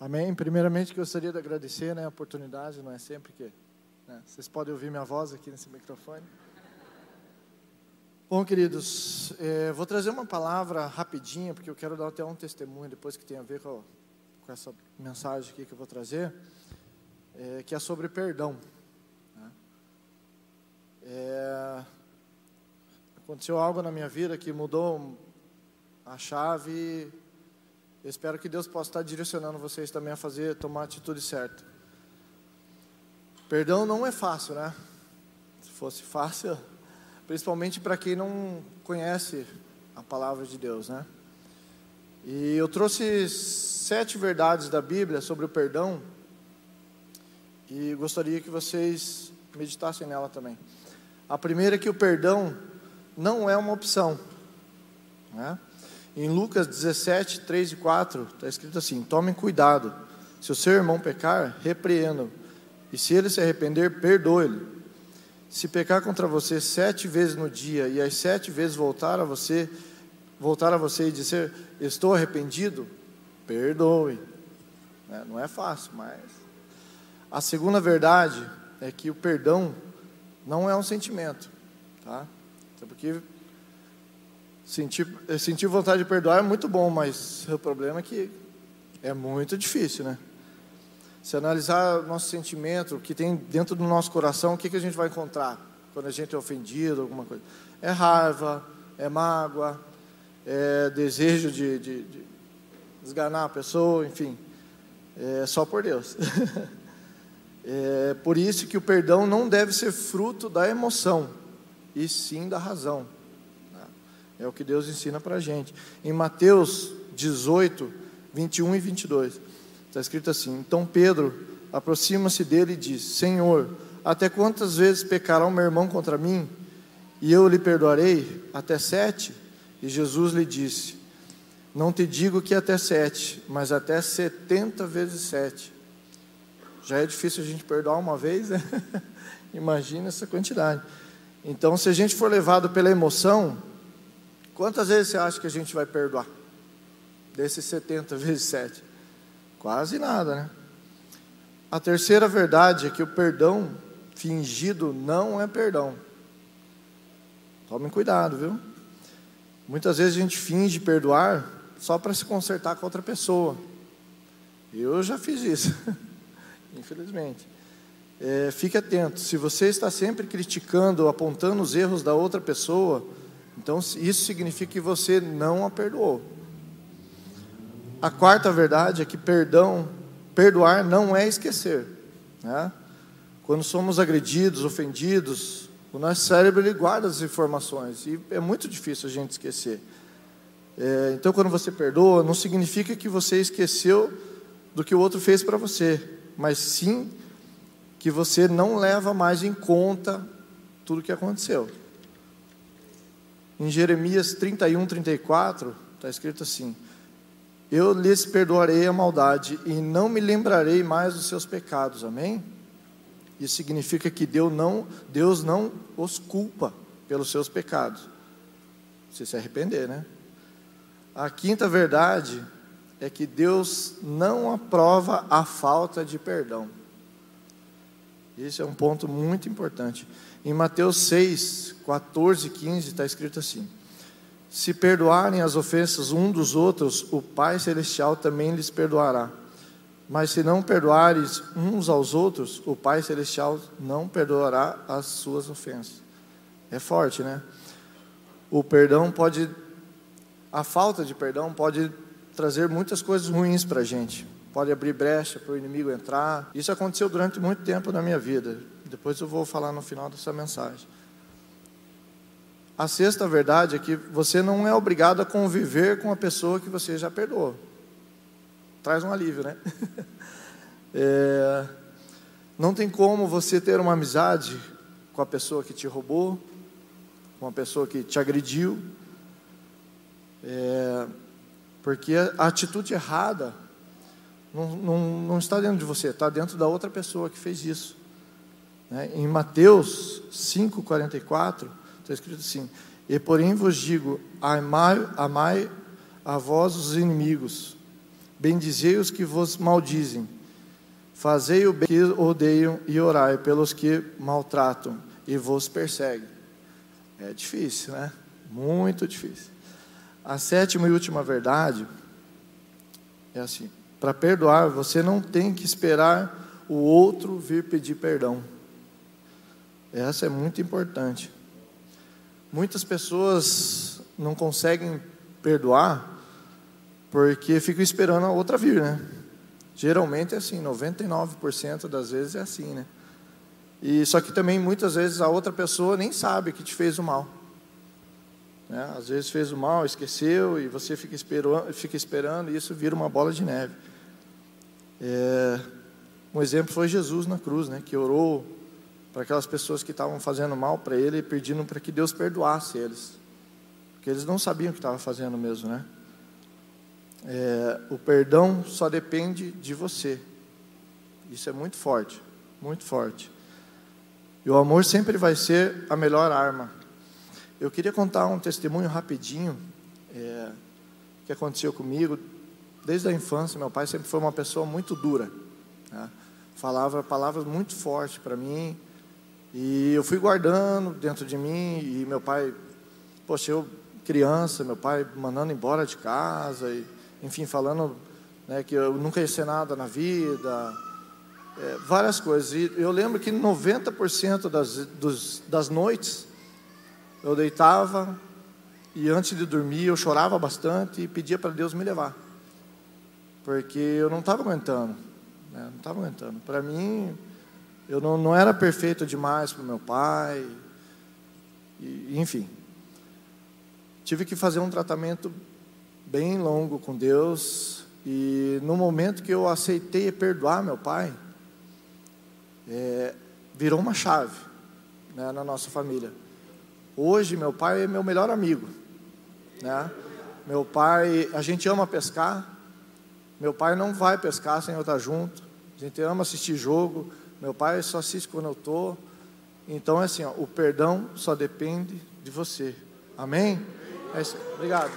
Amém. Primeiramente, gostaria de agradecer né, a oportunidade, não é sempre que né, vocês podem ouvir minha voz aqui nesse microfone. Bom, queridos, é, vou trazer uma palavra rapidinha, porque eu quero dar até um testemunho depois que tem a ver com, com essa mensagem aqui que eu vou trazer, é, que é sobre perdão. Né? É, aconteceu algo na minha vida que mudou a chave eu espero que Deus possa estar direcionando vocês também a fazer, tomar a atitude certa. Perdão não é fácil, né? Se fosse fácil, principalmente para quem não conhece a palavra de Deus, né? E eu trouxe sete verdades da Bíblia sobre o perdão e gostaria que vocês meditassem nela também. A primeira é que o perdão não é uma opção, né? Em Lucas 17, 3 e 4, está escrito assim: Tomem cuidado, se o seu irmão pecar, repreenda-o, e se ele se arrepender, perdoe-lhe. Se pecar contra você sete vezes no dia, e as sete vezes voltar a você, voltar a você e dizer, estou arrependido, perdoe. É, não é fácil, mas. A segunda verdade é que o perdão não é um sentimento, tá? Porque Sentir, sentir vontade de perdoar é muito bom, mas o problema é que é muito difícil, né? Se analisar nosso sentimento, o que tem dentro do nosso coração, o que, que a gente vai encontrar quando a gente é ofendido, alguma coisa? É raiva, é mágoa, é desejo de, de, de esganar a pessoa, enfim. É só por Deus. é por isso que o perdão não deve ser fruto da emoção, e sim da razão. É o que Deus ensina para a gente. Em Mateus 18, 21 e 22, está escrito assim: Então Pedro aproxima-se dele e diz: Senhor, até quantas vezes pecará o meu irmão contra mim? E eu lhe perdoarei? Até sete? E Jesus lhe disse: Não te digo que até sete, mas até setenta vezes sete. Já é difícil a gente perdoar uma vez, né? Imagina essa quantidade. Então, se a gente for levado pela emoção, Quantas vezes você acha que a gente vai perdoar? Desses 70 vezes 7? Quase nada, né? A terceira verdade é que o perdão fingido não é perdão. Tomem cuidado, viu? Muitas vezes a gente finge perdoar só para se consertar com outra pessoa. Eu já fiz isso, infelizmente. É, fique atento, se você está sempre criticando, apontando os erros da outra pessoa, então, isso significa que você não a perdoou. A quarta verdade é que perdão, perdoar não é esquecer. Né? Quando somos agredidos, ofendidos, o nosso cérebro ele guarda as informações e é muito difícil a gente esquecer. É, então, quando você perdoa, não significa que você esqueceu do que o outro fez para você, mas sim que você não leva mais em conta tudo o que aconteceu. Em Jeremias 31, 34, está escrito assim: Eu lhes perdoarei a maldade e não me lembrarei mais dos seus pecados. Amém? Isso significa que Deus não, Deus não os culpa pelos seus pecados. Se se arrepender, né? A quinta verdade é que Deus não aprova a falta de perdão. Esse é um ponto muito importante. Em Mateus 6, 14 e 15 está escrito assim: Se perdoarem as ofensas um dos outros, o Pai Celestial também lhes perdoará. Mas se não perdoares uns aos outros, o Pai Celestial não perdoará as suas ofensas. É forte, né? O perdão pode, a falta de perdão pode trazer muitas coisas ruins para a gente. Pode abrir brecha para o inimigo entrar. Isso aconteceu durante muito tempo na minha vida. Depois eu vou falar no final dessa mensagem. A sexta verdade é que você não é obrigado a conviver com a pessoa que você já perdoou. Traz um alívio, né? É, não tem como você ter uma amizade com a pessoa que te roubou, com a pessoa que te agrediu, é, porque a atitude errada não, não, não está dentro de você, está dentro da outra pessoa que fez isso. Né? Em Mateus 5,44, está escrito assim: E porém vos digo, amai, amai a vós os inimigos, bendizei os que vos maldizem, fazei o bem que odeiam e orai pelos que maltratam e vos perseguem. É difícil, né? Muito difícil. A sétima e última verdade é assim: para perdoar, você não tem que esperar o outro vir pedir perdão. Essa é muito importante. Muitas pessoas não conseguem perdoar porque ficam esperando a outra vir, né? Geralmente é assim, 99% das vezes é assim, né? E só que também muitas vezes a outra pessoa nem sabe que te fez o mal. Né? Às vezes fez o mal, esqueceu e você fica esperando, fica esperando e isso vira uma bola de neve. É, um exemplo foi Jesus na cruz, né? Que orou para aquelas pessoas que estavam fazendo mal para ele, pedindo para que Deus perdoasse eles, porque eles não sabiam o que estavam fazendo mesmo, né? É, o perdão só depende de você. Isso é muito forte, muito forte. E o amor sempre vai ser a melhor arma. Eu queria contar um testemunho rapidinho é, que aconteceu comigo. Desde a infância, meu pai sempre foi uma pessoa muito dura. Né? Falava palavras muito fortes para mim. E eu fui guardando dentro de mim. E meu pai, poxa, eu criança, meu pai mandando embora de casa. E, enfim, falando né, que eu nunca ia ser nada na vida é, várias coisas. E eu lembro que 90% das, dos, das noites eu deitava e antes de dormir eu chorava bastante e pedia para Deus me levar. Porque eu não estava aguentando. Né? Não estava aguentando. Para mim, eu não, não era perfeito demais para o meu pai. E, enfim. Tive que fazer um tratamento bem longo com Deus. E no momento que eu aceitei perdoar meu pai, é, virou uma chave né, na nossa família. Hoje, meu pai é meu melhor amigo. Né? Meu pai, a gente ama pescar. Meu pai não vai pescar sem eu estar junto. A gente ama assistir jogo. Meu pai só assiste quando eu estou. Então, é assim, ó, o perdão só depende de você. Amém? É isso. Obrigado.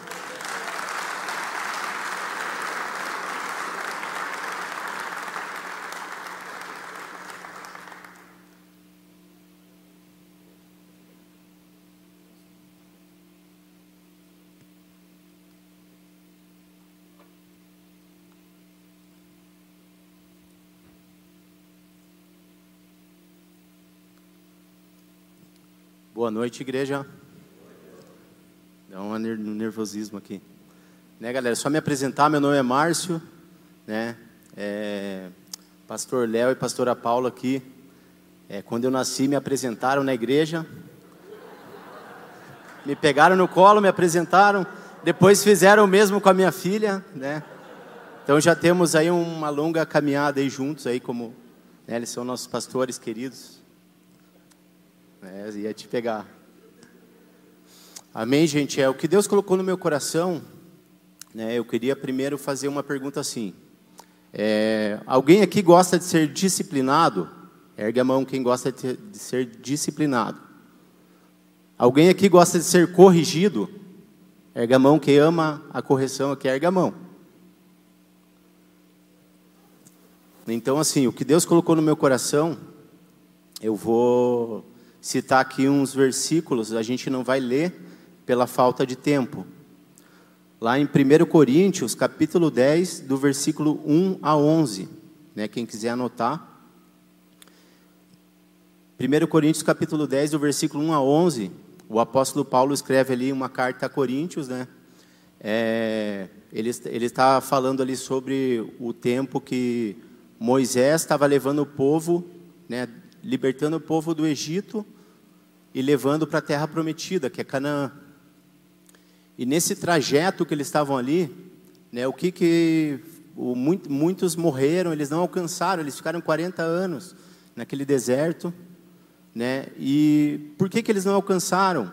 Noite, igreja. Dá um nervosismo aqui. Né, galera? Só me apresentar, meu nome é Márcio, né? É, pastor Léo e pastora Paula aqui. É, quando eu nasci, me apresentaram na igreja. Me pegaram no colo, me apresentaram. Depois fizeram o mesmo com a minha filha, né? Então já temos aí uma longa caminhada aí juntos aí como né, eles são nossos pastores queridos. É, ia te pegar. Amém, gente? É o que Deus colocou no meu coração. Né, eu queria primeiro fazer uma pergunta assim. É, alguém aqui gosta de ser disciplinado? Ergue a mão quem gosta de, de ser disciplinado. Alguém aqui gosta de ser corrigido? Ergue a mão quem ama a correção aqui, ergue a mão. Então, assim, o que Deus colocou no meu coração, eu vou citar aqui uns versículos, a gente não vai ler pela falta de tempo. Lá em 1 Coríntios, capítulo 10, do versículo 1 a 11, né, quem quiser anotar. 1 Coríntios, capítulo 10, do versículo 1 a 11, o apóstolo Paulo escreve ali uma carta a Coríntios, né? É, ele, ele está falando ali sobre o tempo que Moisés estava levando o povo, né, libertando o povo do Egito e levando para a terra prometida, que é Canaã. E nesse trajeto que eles estavam ali, né, o que que o, muitos morreram, eles não alcançaram, eles ficaram 40 anos naquele deserto, né? E por que que eles não alcançaram?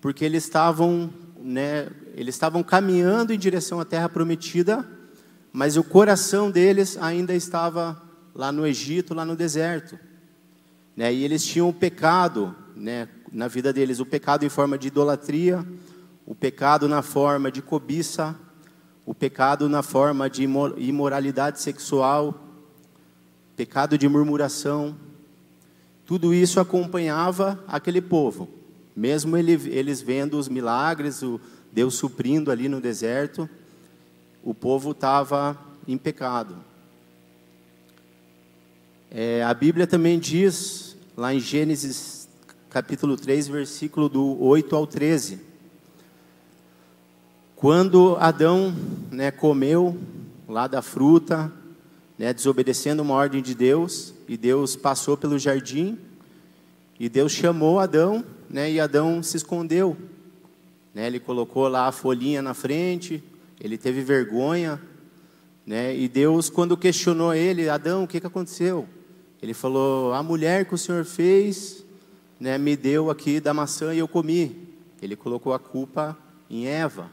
Porque eles estavam, né, eles estavam caminhando em direção à terra prometida, mas o coração deles ainda estava lá no Egito, lá no deserto. Né? E eles tinham o pecado né, na vida deles: o pecado em forma de idolatria, o pecado na forma de cobiça, o pecado na forma de imoralidade sexual, pecado de murmuração. Tudo isso acompanhava aquele povo, mesmo ele, eles vendo os milagres, o Deus suprindo ali no deserto, o povo estava em pecado. É, a Bíblia também diz, lá em Gênesis capítulo 3, versículo do 8 ao 13, quando Adão né, comeu lá da fruta, né, desobedecendo uma ordem de Deus, e Deus passou pelo jardim, e Deus chamou Adão, né, e Adão se escondeu. Né, ele colocou lá a folhinha na frente, ele teve vergonha, né, e Deus, quando questionou ele, Adão, o que, que aconteceu? Ele falou: A mulher que o Senhor fez, né, me deu aqui da maçã e eu comi. Ele colocou a culpa em Eva.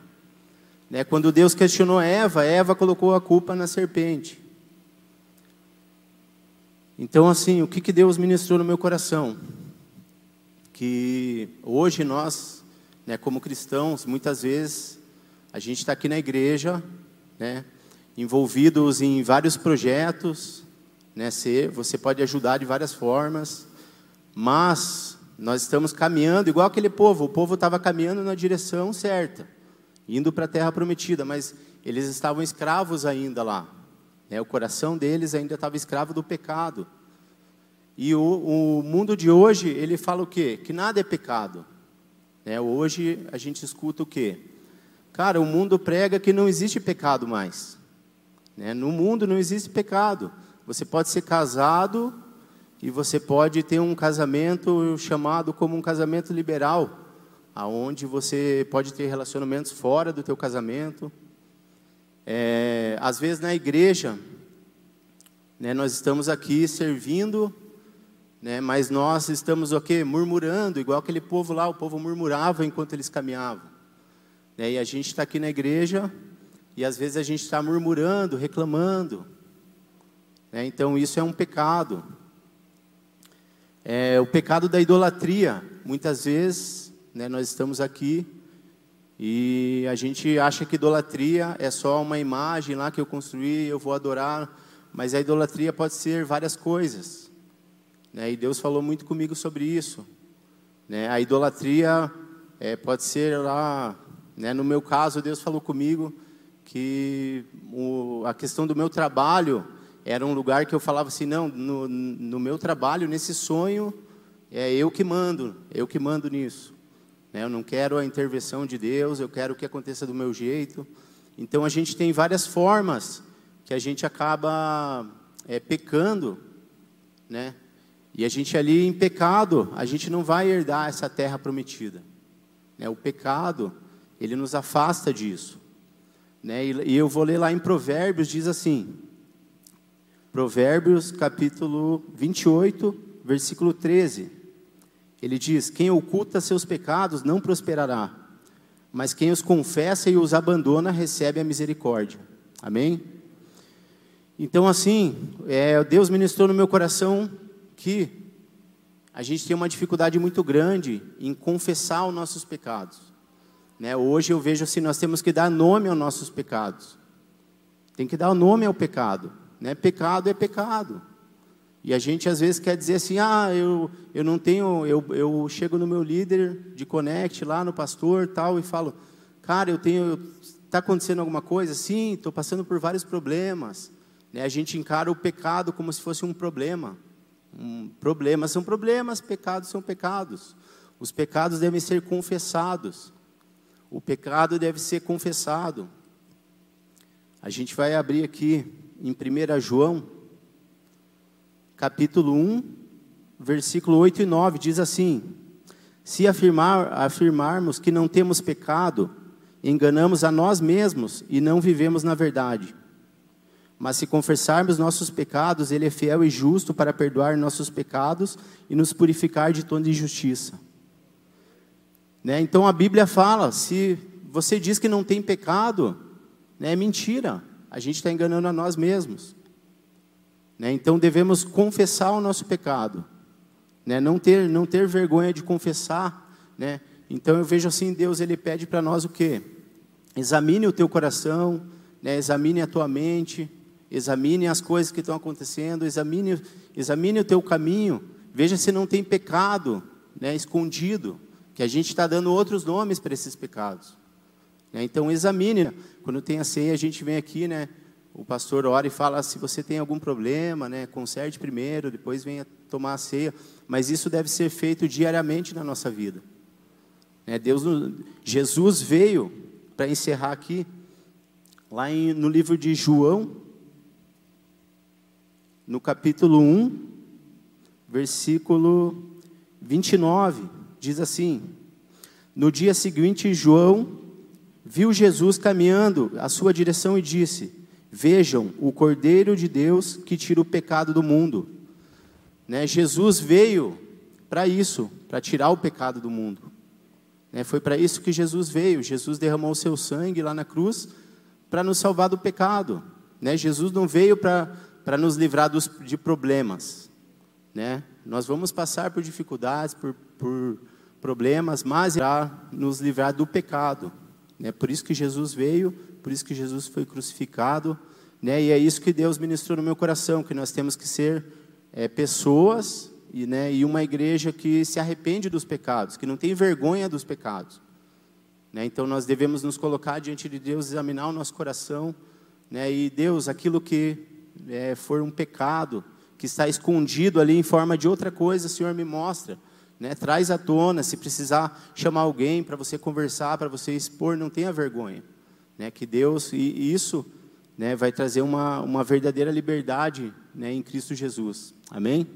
Né? Quando Deus questionou Eva, Eva colocou a culpa na serpente. Então, assim, o que, que Deus ministrou no meu coração? Que hoje nós, né, como cristãos, muitas vezes a gente está aqui na igreja, né, envolvidos em vários projetos, né, você pode ajudar de várias formas, mas nós estamos caminhando igual aquele povo, o povo estava caminhando na direção certa indo para a terra prometida, mas eles estavam escravos ainda lá. Né? O coração deles ainda estava escravo do pecado. E o, o, mundo de hoje, ele fala o quê? Que nada é pecado. Né? Hoje a gente escuta o quê? Cara, o mundo prega que não existe pecado mais. Né? No mundo não existe pecado. Você pode ser casado e você pode ter um casamento chamado como um casamento liberal aonde você pode ter relacionamentos fora do teu casamento. É, às vezes na igreja, né, nós estamos aqui servindo, né, mas nós estamos o quê? Murmurando, igual aquele povo lá, o povo murmurava enquanto eles caminhavam. Né, e a gente está aqui na igreja e às vezes a gente está murmurando, reclamando. Né, então isso é um pecado. É, o pecado da idolatria, muitas vezes né, nós estamos aqui e a gente acha que idolatria é só uma imagem lá que eu construí, eu vou adorar, mas a idolatria pode ser várias coisas. Né, e Deus falou muito comigo sobre isso. Né, a idolatria é, pode ser lá, né, no meu caso, Deus falou comigo que o, a questão do meu trabalho era um lugar que eu falava assim, não, no, no meu trabalho, nesse sonho, é eu que mando, eu que mando nisso. Né? Eu não quero a intervenção de Deus, eu quero que aconteça do meu jeito. Então a gente tem várias formas que a gente acaba é, pecando, né? E a gente ali em pecado, a gente não vai herdar essa terra prometida. Né? O pecado, ele nos afasta disso. Né? E, e eu vou ler lá em Provérbios, diz assim, Provérbios capítulo 28, versículo 13. Ele diz: Quem oculta seus pecados não prosperará, mas quem os confessa e os abandona recebe a misericórdia. Amém? Então, assim, é, Deus ministrou no meu coração que a gente tem uma dificuldade muito grande em confessar os nossos pecados. Né? Hoje eu vejo assim: nós temos que dar nome aos nossos pecados. Tem que dar o nome ao pecado. Né? Pecado é pecado. E a gente às vezes quer dizer assim: ah, eu, eu não tenho. Eu, eu chego no meu líder de Connect, lá no pastor tal, e falo: cara, eu tenho. Está acontecendo alguma coisa? Sim, estou passando por vários problemas. Né? A gente encara o pecado como se fosse um problema. Um, problemas são problemas, pecados são pecados. Os pecados devem ser confessados. O pecado deve ser confessado. A gente vai abrir aqui em 1 João capítulo 1, versículo 8 e 9, diz assim: Se afirmar, afirmarmos que não temos pecado, enganamos a nós mesmos e não vivemos na verdade. Mas se confessarmos nossos pecados, Ele é fiel e justo para perdoar nossos pecados e nos purificar de toda injustiça. Né? Então a Bíblia fala: se você diz que não tem pecado, né, é mentira, a gente está enganando a nós mesmos. Né? Então devemos confessar o nosso pecado, né? não, ter, não ter vergonha de confessar. Né? Então eu vejo assim, Deus ele pede para nós o quê? Examine o teu coração, né, examine a tua mente, examine as coisas que estão acontecendo, examine, examine o teu caminho, veja se não tem pecado né, escondido, que a gente está dando outros nomes para esses pecados. Né, então examine, quando tem a ceia, a gente vem aqui, né, o pastor ora e fala, se você tem algum problema, né, conserte primeiro, depois venha tomar a ceia, mas isso deve ser feito diariamente na nossa vida. Né, Deus, Jesus veio, para encerrar aqui, lá em, no livro de João, no capítulo 1, versículo 29, diz assim: No dia seguinte, João viu Jesus caminhando à sua direção e disse: Vejam o Cordeiro de Deus que tira o pecado do mundo. Né? Jesus veio para isso, para tirar o pecado do mundo. Né? Foi para isso que Jesus veio. Jesus derramou o seu sangue lá na cruz para nos salvar do pecado. Né? Jesus não veio para nos livrar dos, de problemas. Né? Nós vamos passar por dificuldades, por, por problemas, mas para nos livrar do pecado. Né? Por isso que Jesus veio, por isso que Jesus foi crucificado. Né? E é isso que Deus ministrou no meu coração, que nós temos que ser é, pessoas e, né, e uma igreja que se arrepende dos pecados, que não tem vergonha dos pecados. Né? Então nós devemos nos colocar diante de Deus, examinar o nosso coração, né? e Deus, aquilo que é, for um pecado que está escondido ali em forma de outra coisa, Senhor me mostra. Né? Traz à tona, se precisar chamar alguém para você conversar, para você expor, não tenha vergonha. Né? Que Deus, e isso né, vai trazer uma, uma verdadeira liberdade né, em Cristo Jesus. Amém?